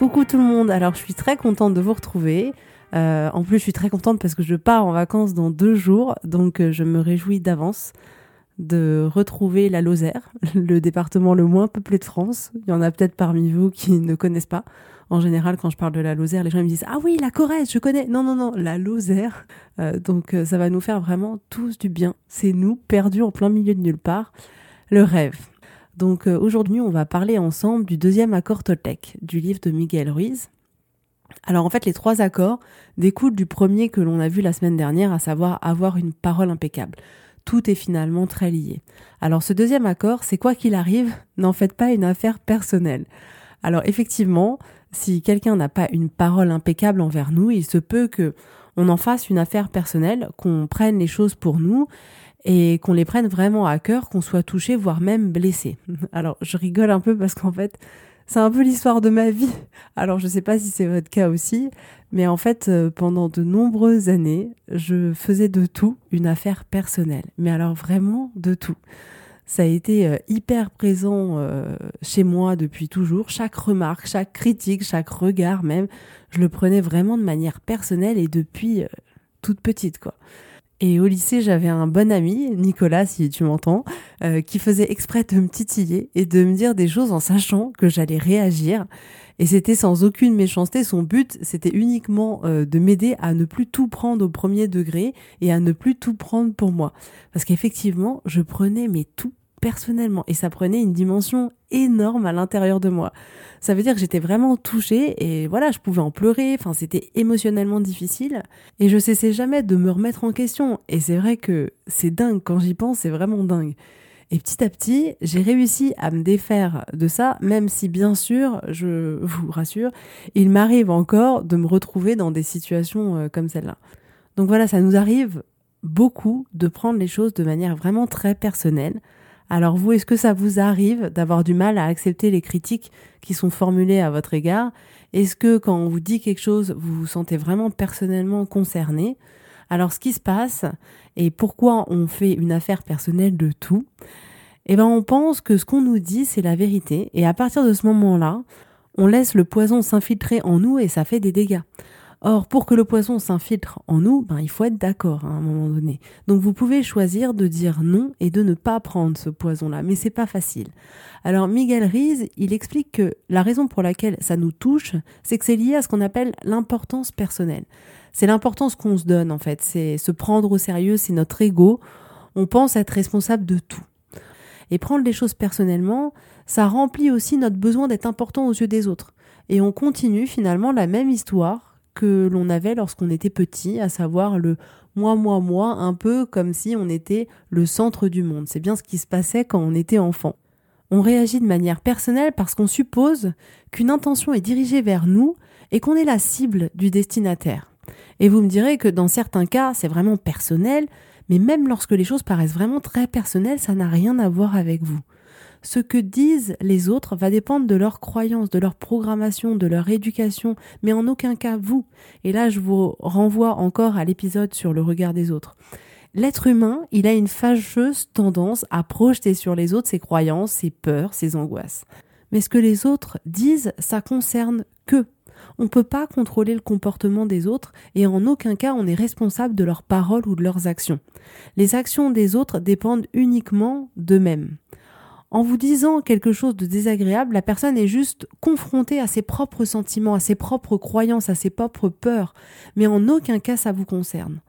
Coucou tout le monde, alors je suis très contente de vous retrouver. Euh, en plus, je suis très contente parce que je pars en vacances dans deux jours, donc euh, je me réjouis d'avance de retrouver la Lozère, le département le moins peuplé de France. Il y en a peut-être parmi vous qui ne connaissent pas. En général, quand je parle de la Lozère, les gens me disent Ah oui, la Corrèze, je connais. Non, non, non, la Lozère. Euh, donc ça va nous faire vraiment tous du bien. C'est nous, perdus en plein milieu de nulle part. Le rêve. Donc euh, aujourd'hui, on va parler ensemble du deuxième accord Toltec, du livre de Miguel Ruiz. Alors en fait, les trois accords découlent du premier que l'on a vu la semaine dernière, à savoir avoir une parole impeccable. Tout est finalement très lié. Alors ce deuxième accord, c'est quoi qu'il arrive, n'en faites pas une affaire personnelle. Alors effectivement, si quelqu'un n'a pas une parole impeccable envers nous, il se peut que on en fasse une affaire personnelle, qu'on prenne les choses pour nous et qu'on les prenne vraiment à cœur, qu'on soit touché, voire même blessé. Alors, je rigole un peu parce qu'en fait, c'est un peu l'histoire de ma vie. Alors, je sais pas si c'est votre cas aussi, mais en fait, euh, pendant de nombreuses années, je faisais de tout une affaire personnelle. Mais alors, vraiment de tout. Ça a été euh, hyper présent euh, chez moi depuis toujours. Chaque remarque, chaque critique, chaque regard même, je le prenais vraiment de manière personnelle et depuis toute petite, quoi. Et au lycée, j'avais un bon ami, Nicolas, si tu m'entends, euh, qui faisait exprès de me titiller et de me dire des choses en sachant que j'allais réagir. Et c'était sans aucune méchanceté. Son but, c'était uniquement euh, de m'aider à ne plus tout prendre au premier degré et à ne plus tout prendre pour moi. Parce qu'effectivement, je prenais mes tout personnellement et ça prenait une dimension énorme à l'intérieur de moi. Ça veut dire que j'étais vraiment touchée et voilà, je pouvais en pleurer, enfin c'était émotionnellement difficile et je cessais jamais de me remettre en question et c'est vrai que c'est dingue quand j'y pense, c'est vraiment dingue. Et petit à petit, j'ai réussi à me défaire de ça, même si bien sûr, je vous rassure, il m'arrive encore de me retrouver dans des situations euh, comme celle-là. Donc voilà, ça nous arrive beaucoup de prendre les choses de manière vraiment très personnelle. Alors vous, est-ce que ça vous arrive d'avoir du mal à accepter les critiques qui sont formulées à votre égard? Est-ce que quand on vous dit quelque chose, vous vous sentez vraiment personnellement concerné? Alors ce qui se passe et pourquoi on fait une affaire personnelle de tout Eh ben on pense que ce qu'on nous dit c'est la vérité. Et à partir de ce moment-là, on laisse le poison s'infiltrer en nous et ça fait des dégâts. Or, pour que le poison s'infiltre en nous, ben, il faut être d'accord hein, à un moment donné. Donc vous pouvez choisir de dire non et de ne pas prendre ce poison-là, mais c'est pas facile. Alors Miguel Riz, il explique que la raison pour laquelle ça nous touche, c'est que c'est lié à ce qu'on appelle l'importance personnelle. C'est l'importance qu'on se donne en fait, c'est se prendre au sérieux, c'est notre ego. On pense être responsable de tout. Et prendre les choses personnellement, ça remplit aussi notre besoin d'être important aux yeux des autres. Et on continue finalement la même histoire que l'on avait lorsqu'on était petit, à savoir le moi, moi, moi, un peu comme si on était le centre du monde. C'est bien ce qui se passait quand on était enfant. On réagit de manière personnelle parce qu'on suppose qu'une intention est dirigée vers nous et qu'on est la cible du destinataire. Et vous me direz que dans certains cas, c'est vraiment personnel, mais même lorsque les choses paraissent vraiment très personnelles, ça n'a rien à voir avec vous ce que disent les autres va dépendre de leurs croyances, de leur programmation, de leur éducation, mais en aucun cas vous. Et là, je vous renvoie encore à l'épisode sur le regard des autres. L'être humain, il a une fâcheuse tendance à projeter sur les autres ses croyances, ses peurs, ses angoisses. Mais ce que les autres disent, ça concerne que. On ne peut pas contrôler le comportement des autres et en aucun cas on est responsable de leurs paroles ou de leurs actions. Les actions des autres dépendent uniquement d'eux-mêmes. En vous disant quelque chose de désagréable, la personne est juste confrontée à ses propres sentiments, à ses propres croyances, à ses propres peurs, mais en aucun cas ça vous concerne.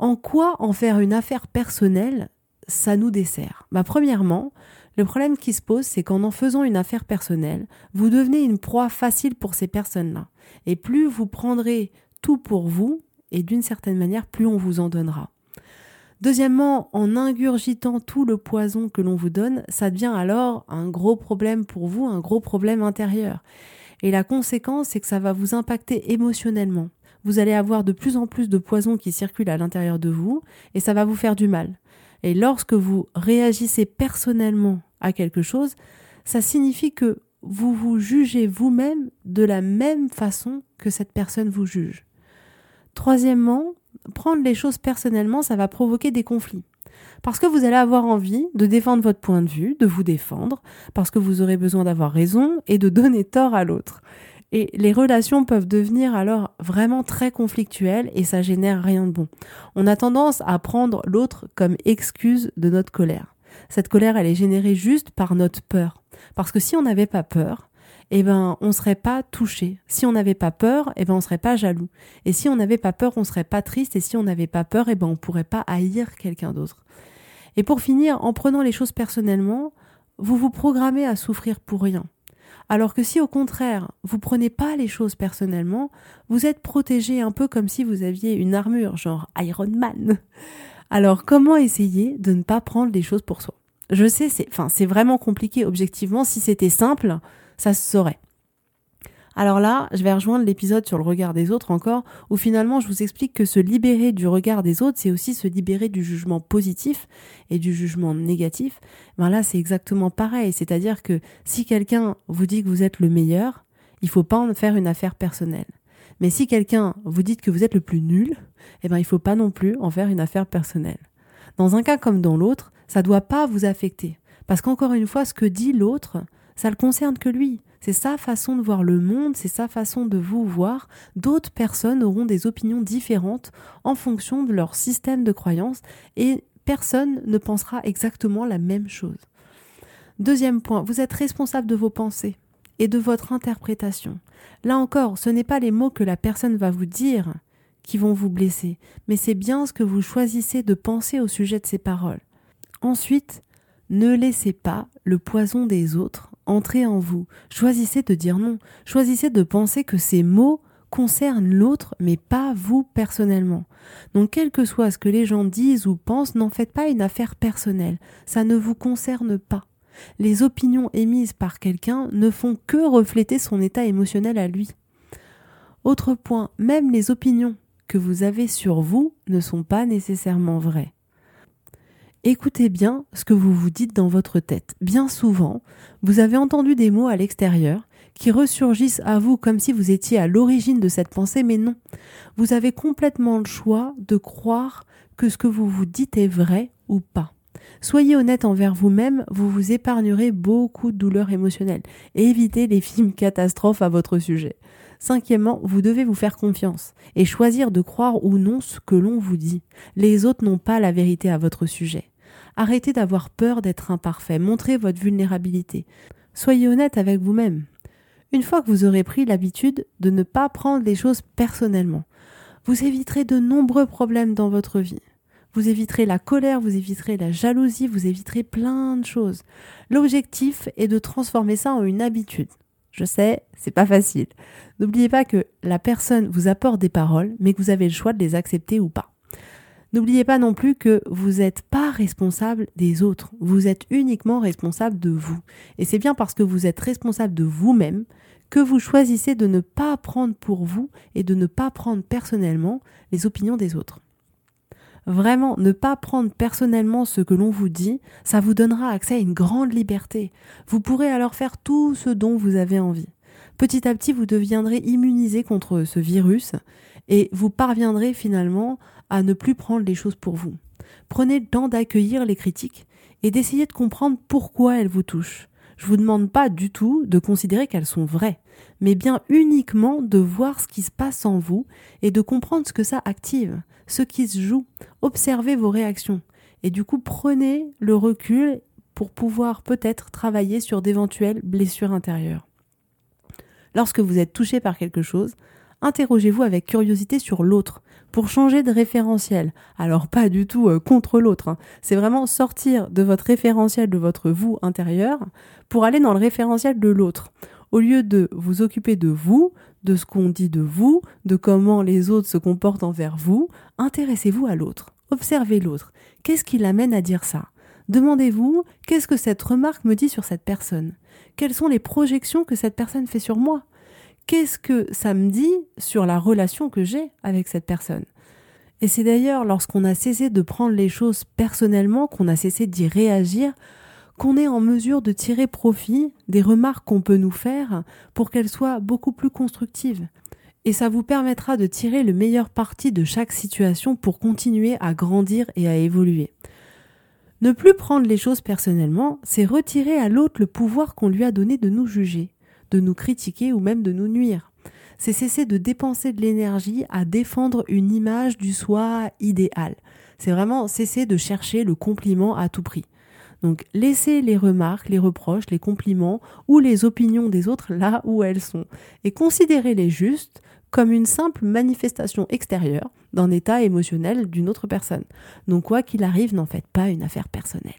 En quoi en faire une affaire personnelle, ça nous dessert? Bah, Premièrement, le problème qui se pose, c'est qu'en en faisant une affaire personnelle, vous devenez une proie facile pour ces personnes-là. Et plus vous prendrez tout pour vous, et d'une certaine manière, plus on vous en donnera. Deuxièmement, en ingurgitant tout le poison que l'on vous donne, ça devient alors un gros problème pour vous, un gros problème intérieur. Et la conséquence, c'est que ça va vous impacter émotionnellement. Vous allez avoir de plus en plus de poison qui circule à l'intérieur de vous, et ça va vous faire du mal. Et lorsque vous réagissez personnellement à quelque chose, ça signifie que vous vous jugez vous-même de la même façon que cette personne vous juge. Troisièmement, prendre les choses personnellement, ça va provoquer des conflits. Parce que vous allez avoir envie de défendre votre point de vue, de vous défendre, parce que vous aurez besoin d'avoir raison et de donner tort à l'autre. Et les relations peuvent devenir alors vraiment très conflictuelles et ça génère rien de bon. On a tendance à prendre l'autre comme excuse de notre colère. Cette colère, elle est générée juste par notre peur. Parce que si on n'avait pas peur, eh ben, on serait pas touché. Si on n'avait pas peur, eh ben, on serait pas jaloux. Et si on n'avait pas peur, on serait pas triste. Et si on n'avait pas peur, eh ben, on pourrait pas haïr quelqu'un d'autre. Et pour finir, en prenant les choses personnellement, vous vous programmez à souffrir pour rien. Alors que si au contraire, vous prenez pas les choses personnellement, vous êtes protégé un peu comme si vous aviez une armure, genre Iron Man. Alors comment essayer de ne pas prendre les choses pour soi? Je sais, c'est, c'est vraiment compliqué objectivement. Si c'était simple, ça se saurait. Alors là, je vais rejoindre l'épisode sur le regard des autres encore, où finalement je vous explique que se libérer du regard des autres, c'est aussi se libérer du jugement positif et du jugement négatif. Ben là, c'est exactement pareil. C'est-à-dire que si quelqu'un vous dit que vous êtes le meilleur, il faut pas en faire une affaire personnelle. Mais si quelqu'un vous dit que vous êtes le plus nul, eh ben il faut pas non plus en faire une affaire personnelle. Dans un cas comme dans l'autre, ça doit pas vous affecter. Parce qu'encore une fois, ce que dit l'autre, ça le concerne que lui. C'est sa façon de voir le monde, c'est sa façon de vous voir. D'autres personnes auront des opinions différentes en fonction de leur système de croyance et personne ne pensera exactement la même chose. Deuxième point, vous êtes responsable de vos pensées et de votre interprétation. Là encore, ce n'est pas les mots que la personne va vous dire qui vont vous blesser, mais c'est bien ce que vous choisissez de penser au sujet de ces paroles. Ensuite, ne laissez pas le poison des autres entrer en vous. Choisissez de dire non. Choisissez de penser que ces mots concernent l'autre, mais pas vous personnellement. Donc, quel que soit ce que les gens disent ou pensent, n'en faites pas une affaire personnelle. Ça ne vous concerne pas. Les opinions émises par quelqu'un ne font que refléter son état émotionnel à lui. Autre point, même les opinions que vous avez sur vous ne sont pas nécessairement vraies. Écoutez bien ce que vous vous dites dans votre tête. Bien souvent, vous avez entendu des mots à l'extérieur qui ressurgissent à vous comme si vous étiez à l'origine de cette pensée, mais non. Vous avez complètement le choix de croire que ce que vous vous dites est vrai ou pas. Soyez honnête envers vous-même, vous vous épargnerez beaucoup de douleurs émotionnelles. évitez les films catastrophes à votre sujet. Cinquièmement, vous devez vous faire confiance et choisir de croire ou non ce que l'on vous dit. Les autres n'ont pas la vérité à votre sujet. Arrêtez d'avoir peur d'être imparfait, montrez votre vulnérabilité. Soyez honnête avec vous-même. Une fois que vous aurez pris l'habitude de ne pas prendre les choses personnellement, vous éviterez de nombreux problèmes dans votre vie. Vous éviterez la colère, vous éviterez la jalousie, vous éviterez plein de choses. L'objectif est de transformer ça en une habitude. Je sais, c'est pas facile. N'oubliez pas que la personne vous apporte des paroles, mais que vous avez le choix de les accepter ou pas. N'oubliez pas non plus que vous n'êtes pas responsable des autres, vous êtes uniquement responsable de vous. Et c'est bien parce que vous êtes responsable de vous-même que vous choisissez de ne pas prendre pour vous et de ne pas prendre personnellement les opinions des autres. Vraiment, ne pas prendre personnellement ce que l'on vous dit, ça vous donnera accès à une grande liberté. Vous pourrez alors faire tout ce dont vous avez envie. Petit à petit, vous deviendrez immunisé contre ce virus et vous parviendrez finalement à ne plus prendre les choses pour vous. Prenez le temps d'accueillir les critiques et d'essayer de comprendre pourquoi elles vous touchent. Je vous demande pas du tout de considérer qu'elles sont vraies, mais bien uniquement de voir ce qui se passe en vous et de comprendre ce que ça active, ce qui se joue. Observez vos réactions et du coup prenez le recul pour pouvoir peut-être travailler sur d'éventuelles blessures intérieures. Lorsque vous êtes touché par quelque chose, interrogez-vous avec curiosité sur l'autre pour changer de référentiel. Alors pas du tout euh, contre l'autre, hein. c'est vraiment sortir de votre référentiel de votre vous intérieur pour aller dans le référentiel de l'autre. Au lieu de vous occuper de vous, de ce qu'on dit de vous, de comment les autres se comportent envers vous, intéressez-vous à l'autre. Observez l'autre. Qu'est-ce qui l'amène à dire ça? Demandez-vous qu'est-ce que cette remarque me dit sur cette personne? Quelles sont les projections que cette personne fait sur moi? Qu'est-ce que ça me dit sur la relation que j'ai avec cette personne? Et c'est d'ailleurs lorsqu'on a cessé de prendre les choses personnellement, qu'on a cessé d'y réagir, qu'on est en mesure de tirer profit des remarques qu'on peut nous faire pour qu'elles soient beaucoup plus constructives. Et ça vous permettra de tirer le meilleur parti de chaque situation pour continuer à grandir et à évoluer. Ne plus prendre les choses personnellement, c'est retirer à l'autre le pouvoir qu'on lui a donné de nous juger, de nous critiquer ou même de nous nuire. C'est cesser de dépenser de l'énergie à défendre une image du soi idéal. C'est vraiment cesser de chercher le compliment à tout prix. Donc laissez les remarques, les reproches, les compliments ou les opinions des autres là où elles sont et considérez-les juste comme une simple manifestation extérieure d'un état émotionnel d'une autre personne. Donc quoi qu'il arrive, n'en faites pas une affaire personnelle.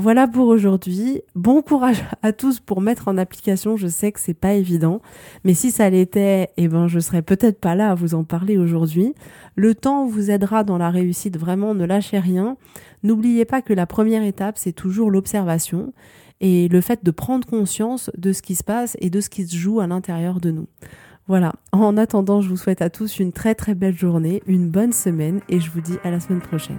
Voilà pour aujourd'hui. Bon courage à tous pour mettre en application. Je sais que c'est pas évident, mais si ça l'était, eh ben je serais peut-être pas là à vous en parler aujourd'hui. Le temps vous aidera dans la réussite. Vraiment, ne lâchez rien. N'oubliez pas que la première étape, c'est toujours l'observation et le fait de prendre conscience de ce qui se passe et de ce qui se joue à l'intérieur de nous. Voilà. En attendant, je vous souhaite à tous une très très belle journée, une bonne semaine et je vous dis à la semaine prochaine.